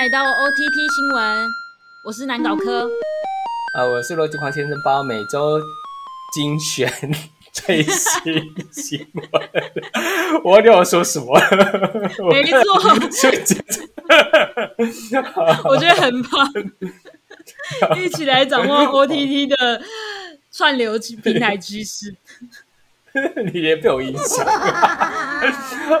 来到 OTT 新闻，我是南岛科。啊，我是逻辑狂先生包，每周精选最新新闻。我有说什么？没错，我觉得很棒。一起来掌握 OTT 的串流平台趋势。你也被我影响？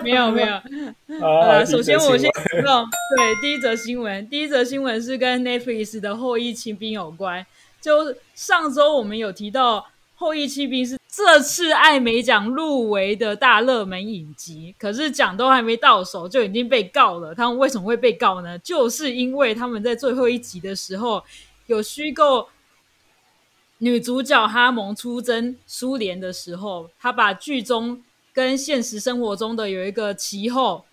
没 有没有。呃，首先我先说，对第一则新闻，第一则新闻是跟 Netflix 的《后裔骑兵》有关。就上周我们有提到，《后裔骑兵》是这次艾美奖入围的大热门影集，可是奖都还没到手就已经被告了。他们为什么会被告呢？就是因为他们在最后一集的时候有虚构。女主角哈蒙出征苏联的时候，她把剧中跟现实生活中的有一个其后，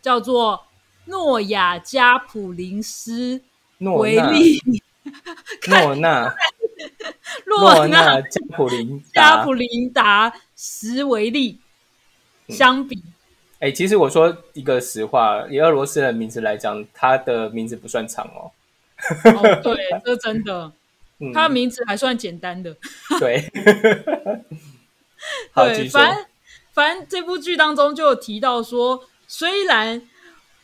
叫做诺亚加普林斯维利，诺纳，诺纳加普林加普林达什维利相比，哎，其实我说一个实话，以俄罗斯的名字来讲，他的名字不算长哦。哦，对，这真的。他的名字还算简单的，对，对，反正反正这部剧当中就有提到说，虽然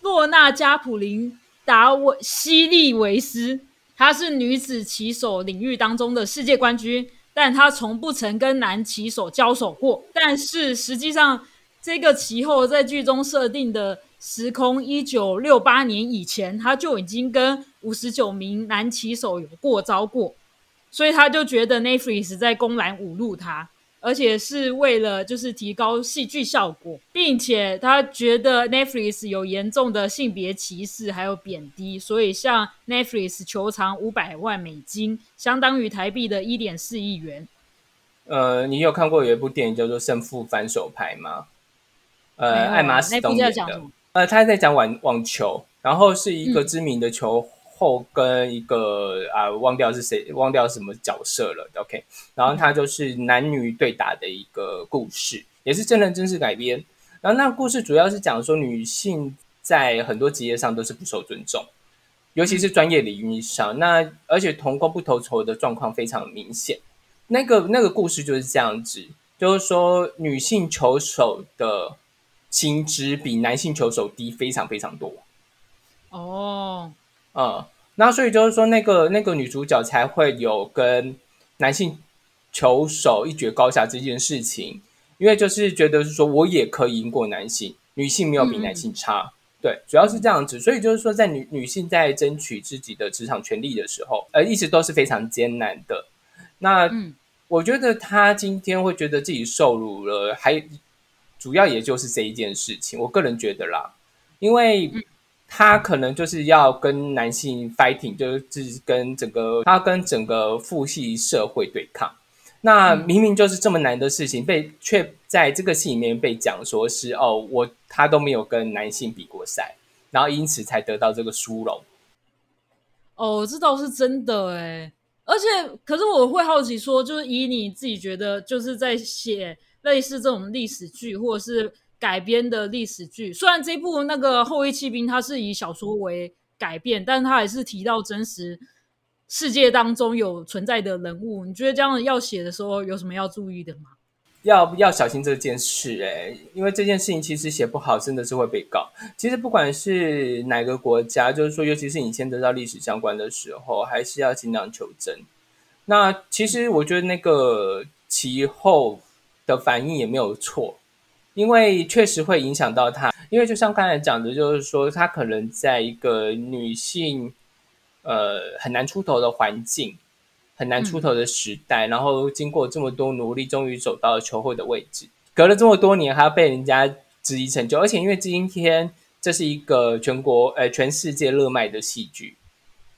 洛娜加普林达维西利维斯她是女子棋手领域当中的世界冠军，但她从不曾跟男棋手交手过。但是实际上，这个其后在剧中设定的时空一九六八年以前，她就已经跟五十九名男棋手有过招过。所以他就觉得 Netflix 在公然侮辱他，而且是为了就是提高戏剧效果，并且他觉得 Netflix 有严重的性别歧视还有贬低，所以向 Netflix 求偿五百万美金，相当于台币的一点四亿元。呃，你有看过有一部电影叫做《胜负反手牌》吗？呃，艾玛斯东演的。呃，他在讲网网球，然后是一个知名的球。后跟一个啊，忘掉是谁，忘掉什么角色了。OK，然后它就是男女对打的一个故事，也是真人真事改编。然后那故事主要是讲说，女性在很多职业上都是不受尊重，尤其是专业领域上。那而且同工不同酬的状况非常明显。那个那个故事就是这样子，就是说女性球手的薪资比男性球手低非常非常多。哦。嗯，那所以就是说，那个那个女主角才会有跟男性球手一决高下这件事情，因为就是觉得是说我也可以赢过男性，女性没有比男性差，对，主要是这样子。所以就是说，在女女性在争取自己的职场权利的时候，呃，一直都是非常艰难的。那我觉得她今天会觉得自己受辱了，还主要也就是这一件事情，我个人觉得啦，因为。他可能就是要跟男性 fighting，就是跟整个他跟整个父系社会对抗。那明明就是这么难的事情，被却在这个戏里面被讲说是哦，我他都没有跟男性比过赛，然后因此才得到这个殊荣。哦，这倒是真的哎，而且可是我会好奇说，就是以你自己觉得，就是在写类似这种历史剧，或者是。改编的历史剧，虽然这部那个《后裔骑兵》它是以小说为改编，但是它还是提到真实世界当中有存在的人物。你觉得这样要写的时候有什么要注意的吗？要要小心这件事哎，因为这件事情其实写不好真的是会被告。其实不管是哪个国家，就是说，尤其是你先得到历史相关的时候，还是要尽量求真。那其实我觉得那个其后的反应也没有错。因为确实会影响到她，因为就像刚才讲的，就是说她可能在一个女性，呃，很难出头的环境，很难出头的时代，然后经过这么多努力，终于走到了球会的位置。隔了这么多年，还要被人家质疑成就，而且因为今天这是一个全国，呃，全世界热卖的戏剧，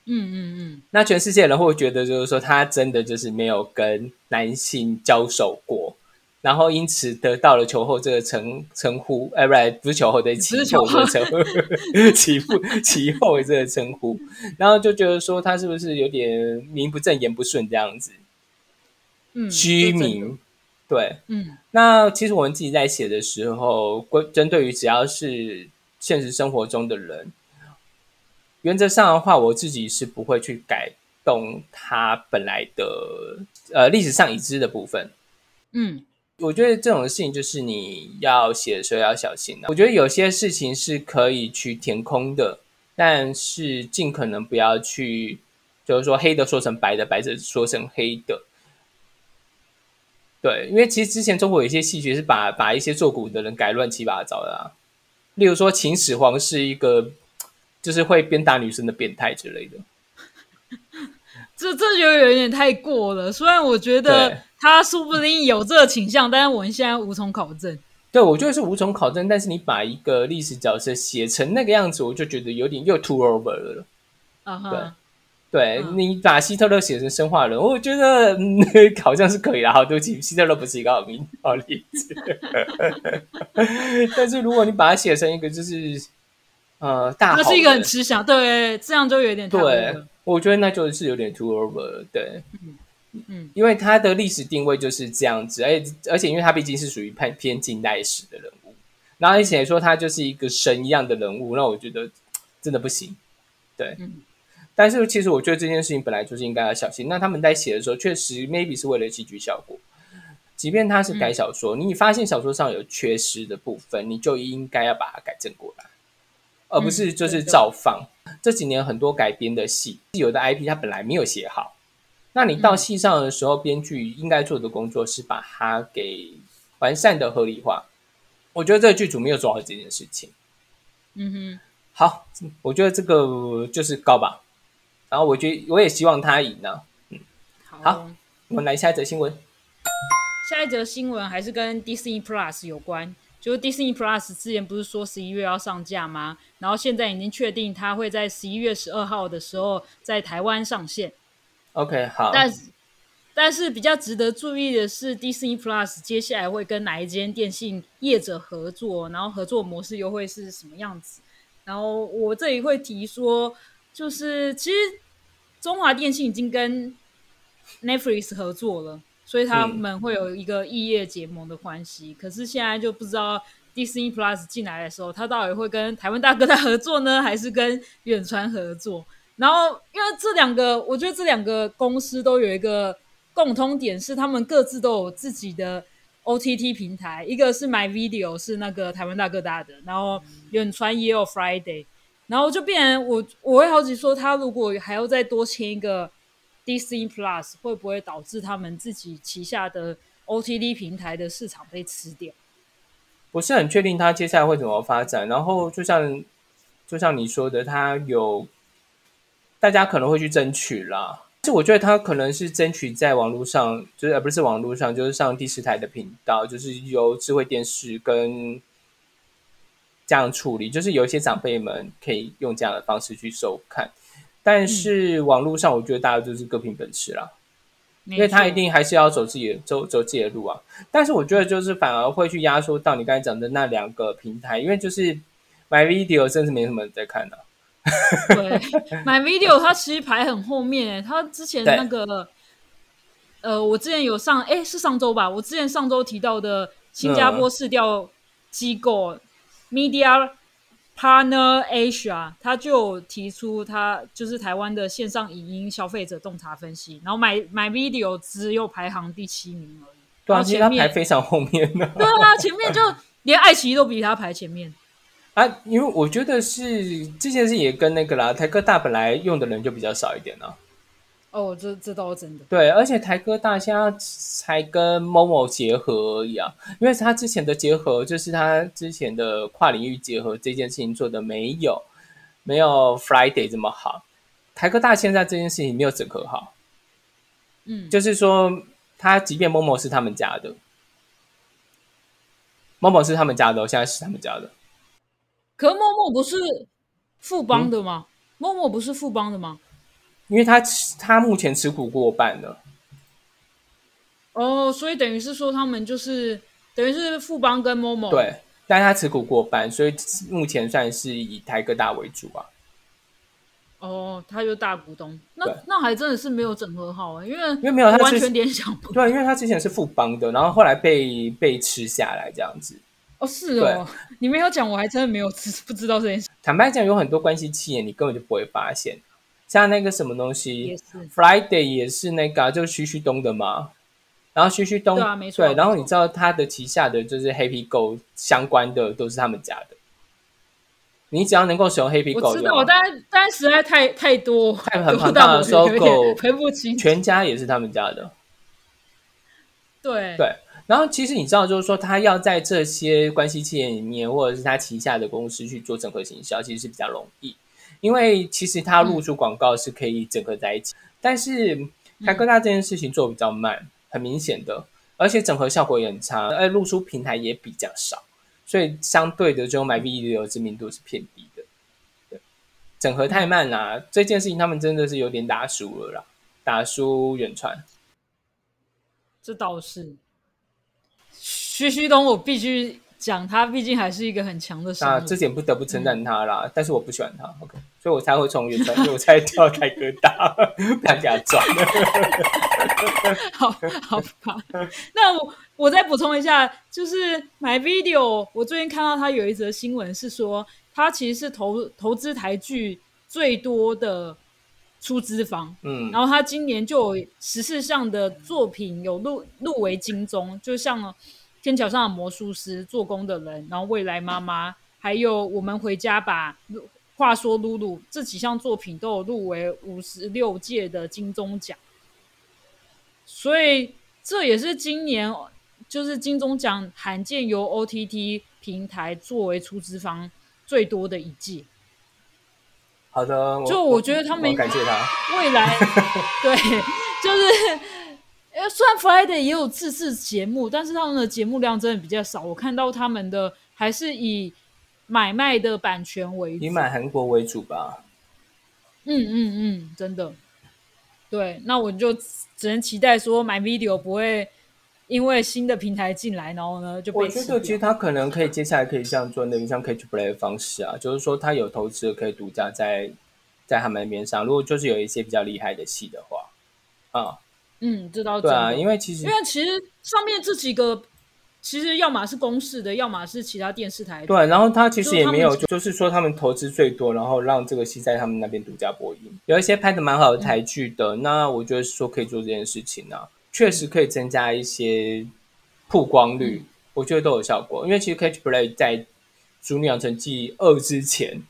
嗯嗯嗯，那全世界人会觉得，就是说他真的就是没有跟男性交手过。然后因此得到了球后这个称称呼，哎，不，不是球后的其后这个称呼，其父其后这个称呼，然后就觉得说他是不是有点名不正言不顺这样子？嗯，虚名，对，嗯。那其实我们自己在写的时候，关针对于只要是现实生活中的人，原则上的话，我自己是不会去改动他本来的呃历史上已知的部分。嗯，我觉得这种事情就是你要写的时候要小心的。我觉得有些事情是可以去填空的，但是尽可能不要去，就是说黑的说成白的，白的说成黑的。对，因为其实之前中国有一些戏剧是把把一些做古的人改乱七八糟的啊，例如说秦始皇是一个就是会鞭打女生的变态之类的，这这就有点太过了。虽然我觉得他说不定有这个倾向，但是我们现在无从考证。对，我觉得是无从考证。但是你把一个历史角色写成那个样子，我就觉得有点又 too over 了。啊哈。对你把希特勒写成生化人，我觉得 好像是可以的。好，对不起，希特勒不是一个好名 好例子。但是如果你把它写成一个就是呃大，他是一个很慈祥，对，这样就有点对。我觉得那就是有点 too over，对，嗯嗯，因为他的历史定位就是这样子，而且而且因为他毕竟是属于偏偏近代史的人物，然后而且说他就是一个神一样的人物，那我觉得真的不行，对。但是其实我觉得这件事情本来就是应该要小心。那他们在写的时候，确实 maybe 是为了戏剧效果。即便他是改小说，你发现小说上有缺失的部分，你就应该要把它改正过来，而不是就是照放。这几年很多改编的戏，有的 IP 它本来没有写好，那你到戏上的时候，编剧应该做的工作是把它给完善的合理化。我觉得这个剧组没有做好这件事情。嗯哼，好，我觉得这个就是高吧。然后我觉得我也希望他赢呢。嗯，好，我们来下一则新闻。下一则新闻还是跟 Disney Plus 有关，就是 Disney Plus 之前不是说十一月要上架吗？然后现在已经确定它会在十一月十二号的时候在台湾上线。OK，好。但是但是比较值得注意的是，Disney Plus 接下来会跟哪一间电信业者合作？然后合作模式又会是什么样子？然后我这里会提说。就是其实中华电信已经跟 Netflix 合作了，所以他们会有一个异业结盟的关系。可是现在就不知道 Disney Plus 进来的时候，他到底会跟台湾大哥大合作呢，还是跟远传合作？然后因为这两个，我觉得这两个公司都有一个共通点，是他们各自都有自己的 OTT 平台，一个是 My Video 是那个台湾大哥大的，然后远传也有 Friday。然后就变成我，我会好奇说，他如果还要再多签一个 Disney Plus，会不会导致他们自己旗下的 OTT 平台的市场被吃掉？不是很确定他接下来会怎么发展。然后就像就像你说的，他有大家可能会去争取啦。是我觉得他可能是争取在网络上，就是而不是网络上，就是上第四台的频道，就是由智慧电视跟。这样处理，就是有一些长辈们可以用这样的方式去收看，但是网络上我觉得大家就是各凭本事啦，因为他一定还是要走自己的走走自己的路啊。但是我觉得就是反而会去压缩到你刚才讲的那两个平台，因为就是 My Video 真是没什么人在看的。对，My Video 它其实排很后面诶，它之前那个呃，我之前有上，哎，是上周吧？我之前上周提到的新加坡市调机构。Media Partner Asia，他就提出他就是台湾的线上影音消费者洞察分析，然后买买 Video 只有排行第七名而已，对啊，前面排非常后面呢。对啊，前面就连爱奇艺都比他排前面啊，因为我觉得是这件事也跟那个啦，台科大本来用的人就比较少一点呢。哦，这这倒是真的。对，而且台科大现在才跟某某结合而已啊，因为他之前的结合就是他之前的跨领域结合这件事情做的没有没有 Friday 这么好。台科大现在这件事情没有整合好，嗯，就是说他即便某某是他们家的，某某是他们家的，现在是他们家的，可某某不是富邦的吗？某某不是富邦的吗？因为他他目前持股过半了，哦，所以等于是说他们就是等于是富邦跟某某对，但他持股过半，所以目前算是以台哥大为主啊。哦，他就大股东，那那还真的是没有整合好啊，因为因为没有他完全联想不对，因为他之前是富邦的，然后后来被被吃下来这样子。哦，是哦，你没有讲，我还真的没有知不知道这件事。坦白讲，有很多关系企业你根本就不会发现，像那个什么东西，Friday 也是那个，就是旭旭东的嘛。然后旭旭东对啊，没错。对，然后你知道他的旗下的就是 Happy Go 相关的都是他们家的。你只要能够使用 Happy Go，我知道，但但实在太太多，太很庞大的收购。全家也是他们家的。对对。然后其实你知道，就是说他要在这些关系企业里面，或者是他旗下的公司去做整合行销，其实是比较容易，因为其实他露出广告是可以整合在一起。但是台科大这件事情做比较慢，很明显的，而且整合效果也很差，而露出平台也比较少，所以相对的，就买 V 的知名度是偏低的。对，整合太慢啦，这件事情他们真的是有点打输了啦，打输远传。这倒是。徐旭东，我必须讲，他毕竟还是一个很强的。那这点不得不称赞他啦，但是我不喜欢他，OK，所以我才会从原传，我才跳开疙瘩，不想给他转。好好吧，那我我再补充一下，就是 My Video，我最近看到他有一则新闻是说，他其实是投投资台剧最多的出资方，嗯，然后他今年就有十四项的作品有入入围金钟，就像。天桥上的魔术师、做工的人，然后未来妈妈，还有我们回家吧。话说露露这几项作品都有入围五十六届的金钟奖，所以这也是今年就是金钟奖罕见由 OTT 平台作为出资方最多的一届。好的，就我觉得他们感谢他未来 对，就是。呃，虽然 Friday 也有自制节目，但是他们的节目量真的比较少。我看到他们的还是以买卖的版权为主，以买韩国为主吧。嗯嗯嗯，真的。对，那我就只能期待说买 Video 不会因为新的平台进来，然后呢就被。我觉得其实他可能可以接下来可以这样做，那个像 Catch Play 的方式啊，就是说他有投资可以独家在在他们那边上。如果就是有一些比较厉害的戏的话，啊。嗯，知道对啊，因为其实因为其实上面这几个，其实要么是公视的，要么是其他电视台。对，然后他其实也没有，就是说他们投资最多，然后让这个戏在他们那边独家播映。有一些拍的蛮好的台剧的，那我觉得说可以做这件事情呢，确实可以增加一些曝光率，我觉得都有效果。因为其实 Catch Play 在《主女养成记二》之前，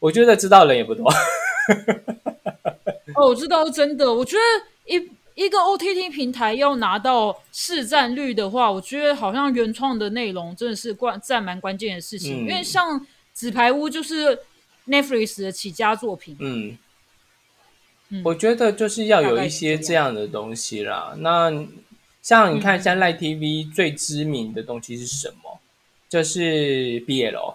我觉得知道人也不多。哦，我知道，真的，我觉得一。一个 OTT 平台要拿到市占率的话，我觉得好像原创的内容真的是关占蛮关键的事情。因为像《纸牌屋》就是 Netflix 的起家作品。嗯，我觉得就是要有一些这样的东西啦。那像你看，像赖 TV 最知名的东西是什么？就是 BL。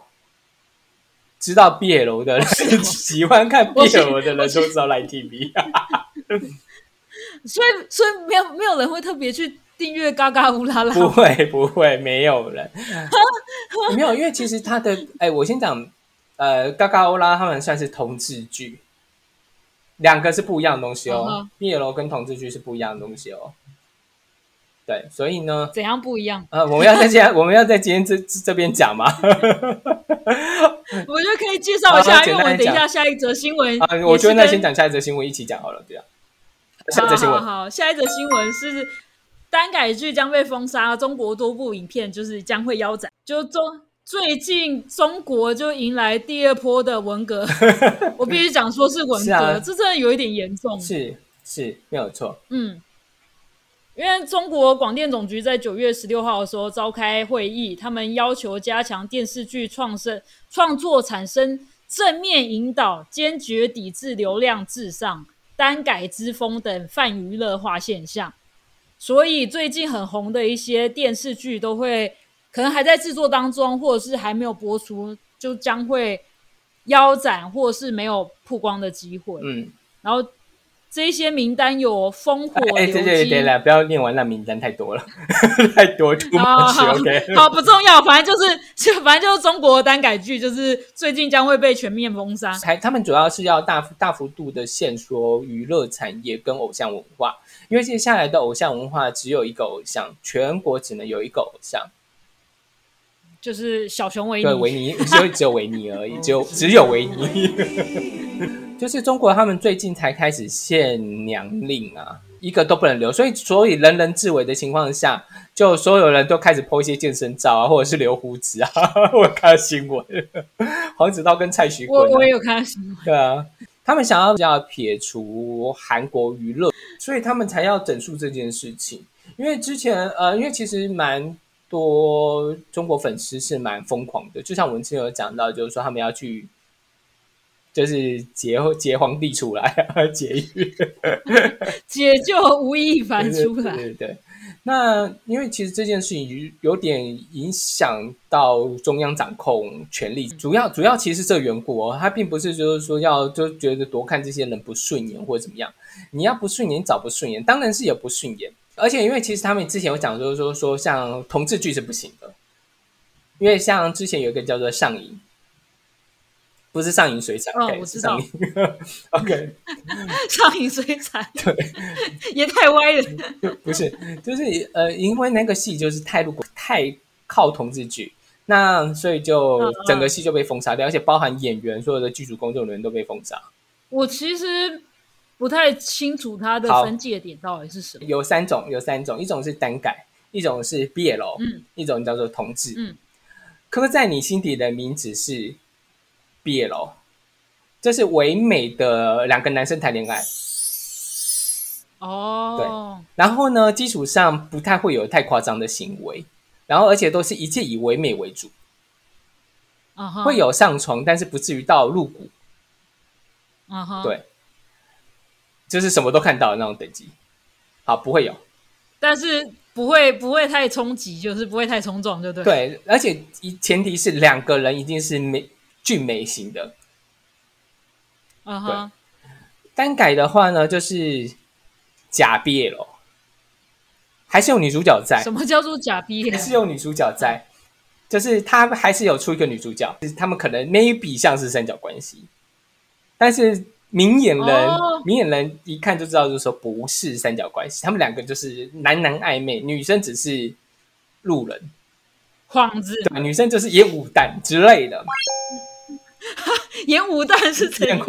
知道 BL 的人，喜欢看 BL 的人都知道赖 TV。所以，所以没有没有人会特别去订阅嘎嘎乌拉拉。不会，不会，没有人。没有，因为其实他的，哎，我先讲，呃，嘎嘎乌拉他们算是同志剧，两个是不一样的东西哦。毕 l 跟同志剧是不一样的东西哦。对，所以呢，怎样不一样？呃，我们要在今天，我们要在今天这这边讲吗？我觉得可以介绍一下，因为我们等一下下一则新闻啊，我觉得那先讲下一则新闻，一起讲好了，对啊。好好好，下一则新闻是单改剧将被封杀，中国多部影片就是将会腰斩。就中最近中国就迎来第二波的文革，我必须讲说是文革，这真的有一点严重。是是，没有错。嗯，因为中国广电总局在九月十六号的时候召开会议，他们要求加强电视剧创生创作产生正面引导，坚决抵制流量至上。单改之风等泛娱乐化现象，所以最近很红的一些电视剧都会可能还在制作当中，或者是还没有播出，就将会腰斩，或是没有曝光的机会。嗯，然后。这些名单有烽火流金，对对对了，不要念完那名单太多了，太多出不去。OK，好不重要，反正就是 就反正就是中国单改剧，就是最近将会被全面封杀。还他们主要是要大大幅度的限缩娱乐产业跟偶像文化，因为接下来的偶像文化只有一个偶像，全国只能有一个偶像。就是小熊维尼，对维尼，只有只有维尼而已，只有只有维尼。就是中国他们最近才开始限娘令啊，一个都不能留，所以所以人人自危的情况下，就所有人都开始 po 一些健身照啊，或者是留胡子啊。我看到新闻，黄子韬跟蔡徐坤，我我也有看到新闻，对啊。他们想要要撇除韩国娱乐，所以他们才要整肃这件事情。因为之前呃，因为其实蛮多中国粉丝是蛮疯狂的，就像我们之前有讲到，就是说他们要去，就是劫劫皇帝出来啊劫狱，解救吴亦凡出来，对对。那因为其实这件事情有点影响到中央掌控权力，主要主要其实是这缘故哦，他并不是就是说要就觉得多看这些人不顺眼或者怎么样，你要不顺眼找不顺眼，当然是也不顺眼，而且因为其实他们之前有讲就是说说像同志剧是不行的，因为像之前有一个叫做上瘾。不是上瘾水产，哦，我知道。OK，上瘾水产，对，也太歪了。不是，就是呃，因为那个戏就是太入太靠同志剧，那所以就整个戏就被封杀掉，而且包含演员所有的剧组工作人员都被封杀。我其实不太清楚他的分界点到底是什么。有三种，有三种，一种是单改，一种是 BL，嗯，一种叫做同志，嗯，刻在你心底的名字是。毕业喽，这是唯美的两个男生谈恋爱哦。对，然后呢，基础上不太会有太夸张的行为，然后而且都是一切以唯美为主。会有上床，但是不至于到入骨。嗯哼，对，就是什么都看到的那种等级。好，不会有，但是不会不会太冲击，就是不会太冲撞，对不对？对，而且一前提是两个人一定是美。俊美型的，嗯哼，单改的话呢，就是假毕业了，还是有女主角在？什么叫做假毕业？还是有女主角在？就是他还是有出一个女主角，他们可能 maybe 像是三角关系，但是明眼人明眼人一看就知道，就是说不是三角关系，他们两个就是男男暧昧，女生只是路人，幌子，对，女生就是演武旦之类的。演武弹是怎样？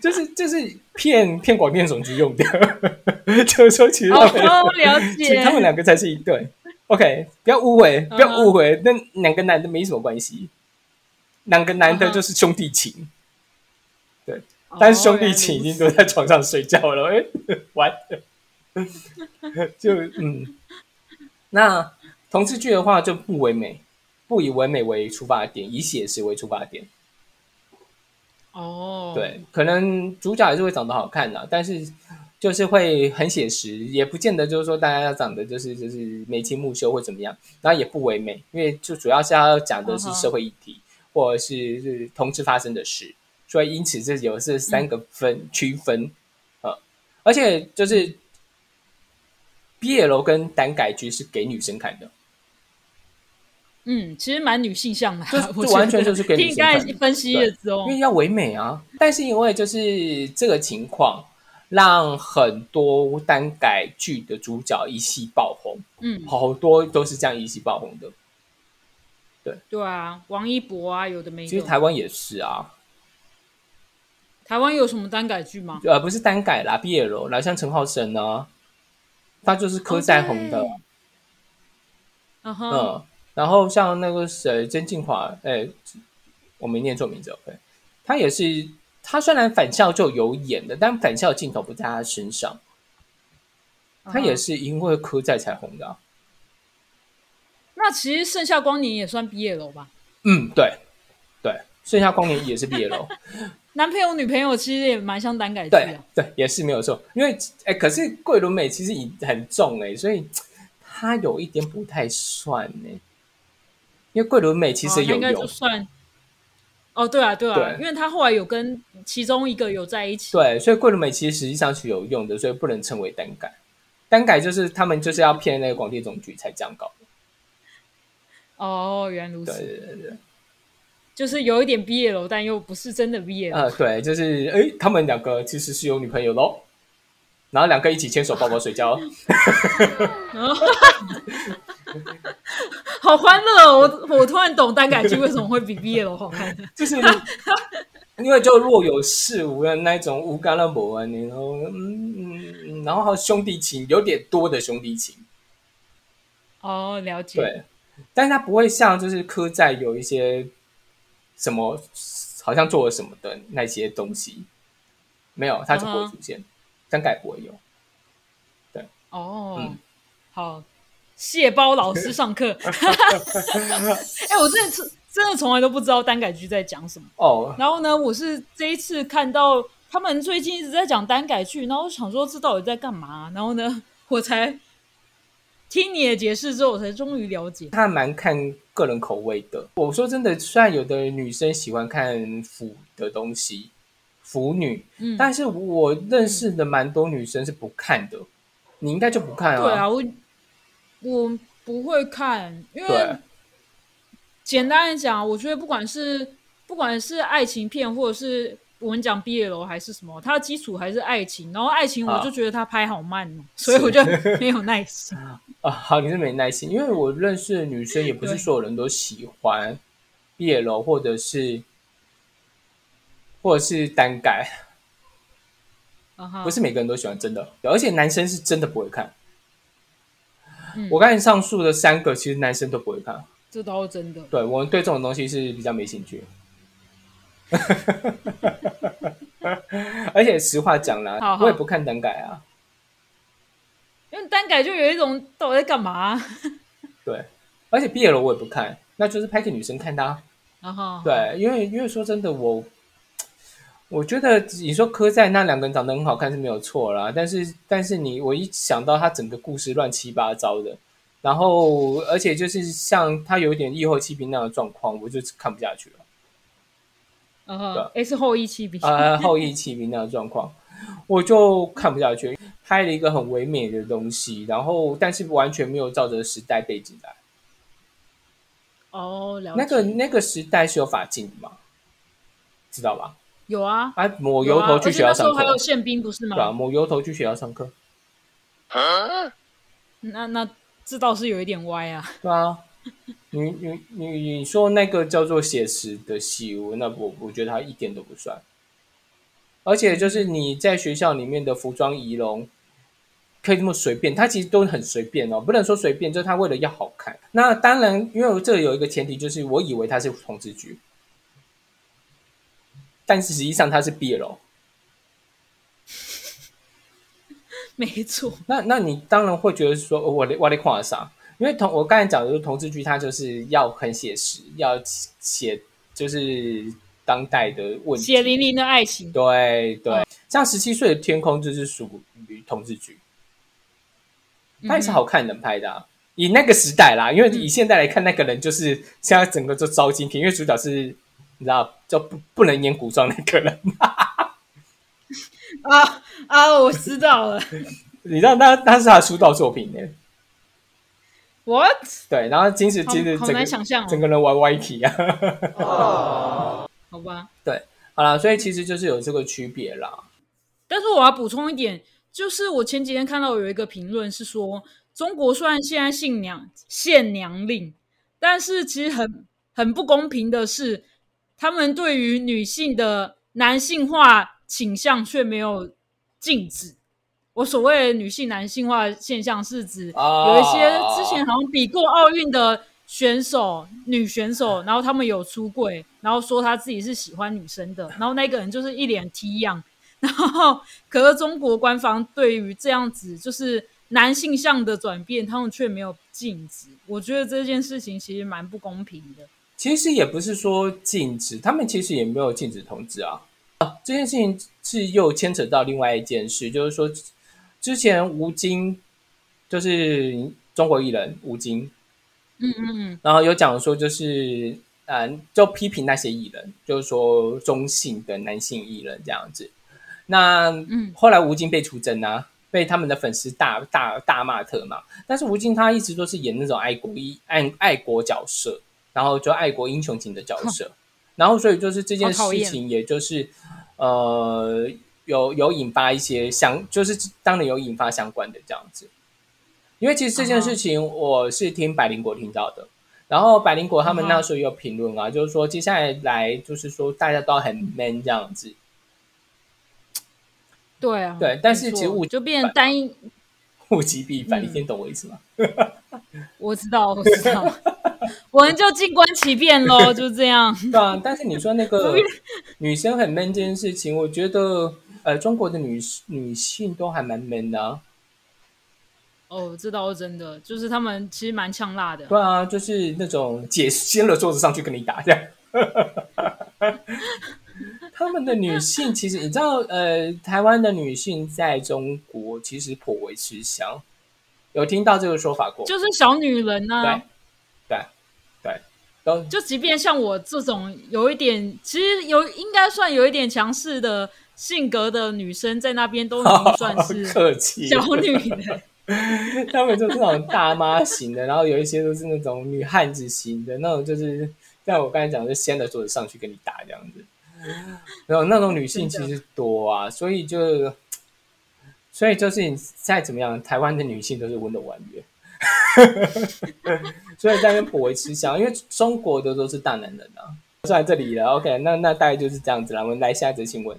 就是就是骗骗广电总局用的，就是说其实他们了解，他们两个才是一对。OK，不要误会，不要误会，那两个男的没什么关系，两个男的就是兄弟情。对，但是兄弟情已经都在床上睡觉了，哎，完了，就嗯，那同志剧的话就不唯美。不以唯美为出发点，以写实为出发点。哦，对，可能主角还是会长得好看的，但是就是会很写实，也不见得就是说大家要长得就是就是眉清目秀或怎么样，然后也不唯美，因为就主要是要讲的是社会议题，或者是是同志发生的事，所以因此这有这三个分区分呃，而且就是毕业楼跟单改剧是给女生看的。嗯，其实蛮女性向的，就就 完全就是给你刚才分析了之后，因为要唯美啊。但是因为就是这个情况，让很多单改剧的主角一夕爆红。嗯，好多都是这样一夕爆红的。对对啊，王一博啊，有的没。其实台湾也是啊。台湾有什么单改剧吗？呃，不是单改啦，毕业了，来像陈浩生呢，他就是柯在红的。嗯哼。然后像那个谁，曾静华，哎，我没念错名字，OK，他也是，他虽然返校就有演的，但返校镜头不在他身上，他也是因为哭在才红的。那其实《盛夏光年》也算毕业楼吧？嗯，对，对，《盛夏光年》也是毕业楼。男朋友女朋友其实也蛮像单改剧的，对，也是没有错。因为哎，可是桂纶镁其实已很重哎，所以他有一点不太算呢。因为桂纶镁其实有用，算哦，对啊，对啊，因为他后来有跟其中一个有在一起，对，所以桂纶镁其实实际上是有用的，所以不能称为单改。单改就是他们就是要骗那个广电总局才这样搞的。哦，原来如此，对对对，就是有一点毕业了，但又不是真的毕业了。呃，对，就是哎，他们两个其实是有女朋友喽，然后两个一起牵手抱抱睡觉。好欢乐！哦我我突然懂单改剧为什么会比 BL 好看，就是因为就若有似无的那种无干了某啊，然后嗯嗯，然后还有兄弟情有点多的兄弟情。哦，了解。对，但是他不会像就是科在有一些什么好像做了什么的那些东西，没有，他就不会出现，单改不会有。对，哦，嗯好。蟹包老师上课，哎，我真的是真的从来都不知道单改剧在讲什么哦。然后呢，我是这一次看到他们最近一直在讲单改剧，然后我想说这到底在干嘛？然后呢，我才听你的解释之后，我才终于了解。他蛮看个人口味的。我说真的，虽然有的女生喜欢看腐的东西，腐女，嗯，但是我认识的蛮多女生是不看的。你应该就不看啊？对啊，我。我不会看，因为简单的讲，我觉得不管是不管是爱情片，或者是我们讲毕业楼还是什么，它的基础还是爱情。然后爱情，我就觉得它拍好慢哦，所以我就 没有耐心啊。好，你是没耐心，因为我认识的女生也不是所有人都喜欢毕业楼，或者是或者是单改，不是每个人都喜欢真的，而且男生是真的不会看。我刚才上述的三个，其实男生都不会看，这都是真的。对我们对这种东西是比较没兴趣。而且实话讲啦，我也不看单改啊，因为单改就有一种到底在干嘛？对，而且毕业了我也不看，那就是拍给女生看的。然后，对，因为因为说真的我。我觉得你说柯在那两个人长得很好看是没有错啦，但是但是你我一想到他整个故事乱七八糟的，然后而且就是像他有一点异后弃兵那样的状况，我就看不下去了。啊，S 后羿弃兵啊，后羿弃兵那样的状况，我就看不下去。拍了一个很唯美的东西，然后但是完全没有照着时代背景来。哦。那个那个时代是有法镜的吗？知道吧？有啊，哎，抹油头去学校上课，还有宪兵不是吗？对啊，抹油头去学校上课。那那这倒是有一点歪啊。对啊，你你你你说那个叫做写实的戏，我那我我觉得它一点都不算。而且就是你在学校里面的服装仪容，可以这么随便，它其实都很随便哦，不能说随便，就是他为了要好看。那当然，因为这有一个前提，就是我以为它是同志剧。但是实际上他是 BL，没错。那那你当然会觉得说，我我得跨啥？因为同我刚才讲的，就是同志剧，它就是要很写实，要写就是当代的问题，血淋淋的爱情。对对，像十七岁的天空就是属于同志剧，它也是好看能拍的。以那个时代啦，因为以现在来看，那个人就是现在整个就招精品，因为主角是。你知道就不不能演古装那个人啊啊！我知道了。你知道那那是他的出道作品呢？What？对，然后金石其实好难想象，整个人玩歪体啊。哦，好吧。对，好了，所以其实就是有这个区别啦。但是我要补充一点，就是我前几天看到有一个评论是说，中国虽然现在信娘限娘令，但是其实很很不公平的是。他们对于女性的男性化倾向却没有禁止。我所谓的女性男性化现象，是指有一些之前好像比过奥运的选手、女选手，然后他们有出柜，然后说他自己是喜欢女生的，然后那个人就是一脸 T 样。然后，可是中国官方对于这样子就是男性向的转变，他们却没有禁止。我觉得这件事情其实蛮不公平的。其实也不是说禁止，他们其实也没有禁止同志啊。啊，这件事情是又牵扯到另外一件事，就是说之前吴京就是中国艺人吴京，嗯嗯嗯，然后有讲说就是嗯，就批评那些艺人，就是说中性的男性艺人这样子。那嗯，后来吴京被出征啊，被他们的粉丝大大大骂特骂。但是吴京他一直都是演那种爱国一爱爱国角色。然后就爱国英雄型的角色，然后所以就是这件事情，也就是呃有有引发一些相，就是当然有引发相关的这样子。因为其实这件事情我是听百灵果听到的，然后百灵果他们那时候有评论啊，就是说接下来来就是说大家都很 man 这样子。对啊，对，但是其实物就变单一，物极必反，你听懂我意思吗？我知道，我知道，我们就静观其变喽，就这样。对啊，但是你说那个 女生很 man 这件事情，我觉得呃，中国的女女性都还蛮 man 的。哦，这倒是真的，就是他们其实蛮呛辣的。对啊，就是那种姐掀了桌子上去跟你打这样。他们的女性其实你知道，呃，台湾的女性在中国其实颇为吃香，有听到这个说法过？就是小女人呢，对，对，就即便像我这种有一点，其实有应该算有一点强势的性格的女生，在那边都已经算 是客气小女人。他们就是那种大妈型的，然后有一些都是那种女汉子型的，那种就是像我刚才讲，就掀着桌子上去跟你打这样子。然后那种女性其实多啊，所以就，所以就是你再怎么样，台湾的女性都是温柔婉约，所以在那边颇为吃香，因为中国的都是大男人啊。说在这里了，OK，那那大概就是这样子了。我们来下一则新闻。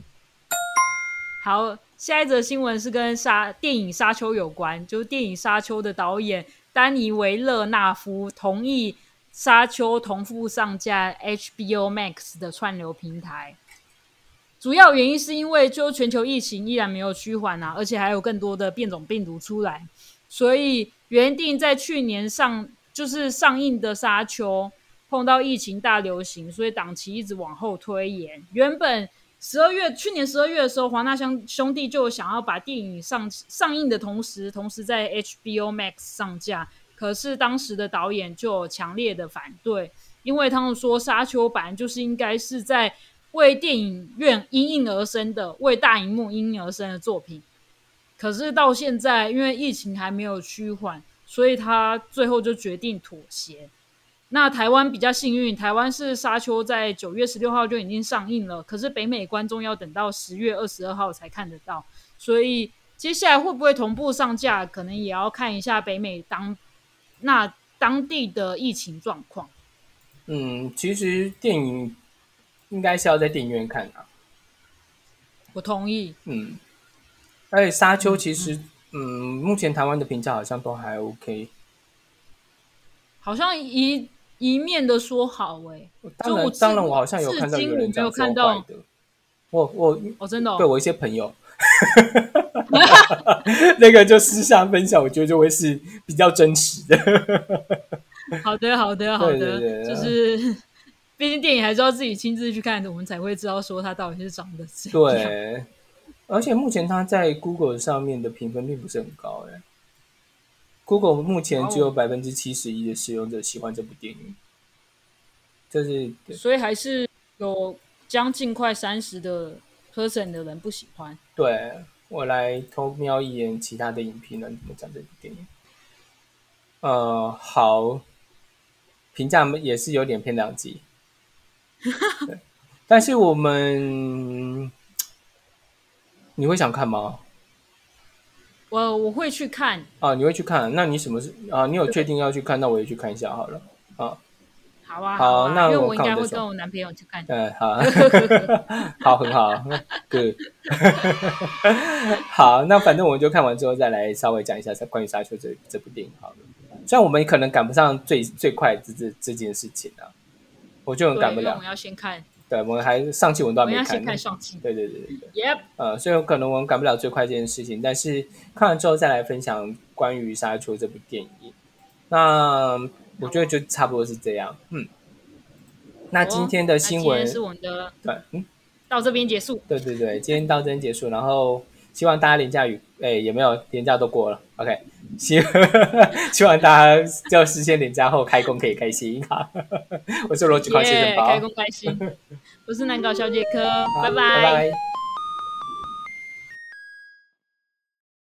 好，下一则新闻是跟沙电影《沙丘》有关，就是电影《沙丘》的导演丹尼维勒纳夫同意。沙丘同步上架 HBO Max 的串流平台，主要原因是因为就全球疫情依然没有趋缓啊，而且还有更多的变种病毒出来，所以原定在去年上就是上映的沙丘碰到疫情大流行，所以档期一直往后推延。原本十二月去年十二月的时候，华纳兄兄弟就想要把电影上上映的同时，同时在 HBO Max 上架。可是当时的导演就强烈的反对，因为他们说《沙丘》版就是应该是在为电影院因应而生的，为大荧幕因应而生的作品。可是到现在，因为疫情还没有趋缓，所以他最后就决定妥协。那台湾比较幸运，台湾是《沙丘》在九月十六号就已经上映了，可是北美观众要等到十月二十二号才看得到，所以接下来会不会同步上架，可能也要看一下北美当。那当地的疫情状况，嗯，其实电影应该是要在电影院看啊。我同意。嗯，而且《沙丘》其实，嗯，目前台湾的评价好像都还 OK。好像一一面的说好哎，当然，当然，我好像有看到有人这样说的。我我我真的对我一些朋友。那个就私下分享，我觉得就会是比较真实的。好的，好的，好的，就是毕竟电影还是要自己亲自去看的，我们才会知道说它到底是长得怎样。对，而且目前它在 Google 上面的评分并不是很高，哎，Google 目前只有百分之七十一的使用者喜欢这部电影，这是所以还是有将近快三十的 percent 的人不喜欢。对。我来偷瞄一眼其他的影评人怎么讲这部电影。呃，好，评价也是有点偏两极。但是我们，你会想看吗？我我会去看。啊，你会去看？那你什么是啊？你有确定要去看？那我也去看一下好了。啊。好啊，好，那因为我应该会跟我男朋友去看。嗯，好，好，很好，，Good，好，那反正我们就看完之后再来稍微讲一下关于《沙丘》这这部电影好了。虽然我们可能赶不上最最快这这这件事情啊，我就很赶不了。我们要先看，对，我们还上期我们都还没看。先看上期。对对对对对。Yep。呃，所以可能我们赶不了最快这件事情，但是看完之后再来分享关于《沙丘》这部电影。那。我觉得就差不多是这样，嗯。那今天的新闻是我们的对，嗯，到这边结束。对对对，今天到这边结束，然后希望大家连假雨，哎，也没有连假都过了？OK，希希望大家就事先连假后开工可以开心哈。我是罗志光先生，开工开心。我是南搞小姐科，拜拜。